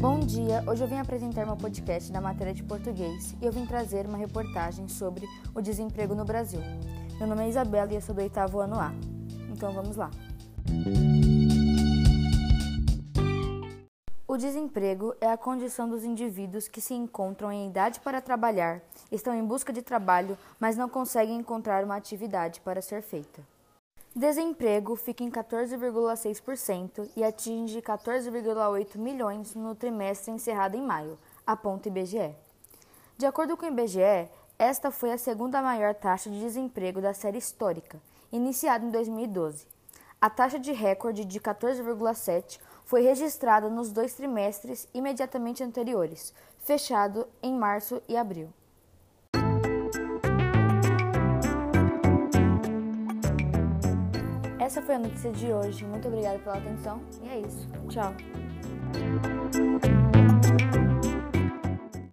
Bom dia, hoje eu vim apresentar meu podcast da matéria de português e eu vim trazer uma reportagem sobre o desemprego no Brasil. Meu nome é Isabela e eu sou do oitavo ano A. Então vamos lá. O desemprego é a condição dos indivíduos que se encontram em idade para trabalhar, estão em busca de trabalho, mas não conseguem encontrar uma atividade para ser feita. Desemprego fica em 14,6% e atinge 14,8 milhões no trimestre encerrado em maio, aponta o IBGE. De acordo com o IBGE, esta foi a segunda maior taxa de desemprego da série histórica, iniciada em 2012. A taxa de recorde de 14,7 foi registrada nos dois trimestres imediatamente anteriores, fechado em março e abril. Essa foi a notícia de hoje. Muito obrigada pela atenção e é isso. Tchau.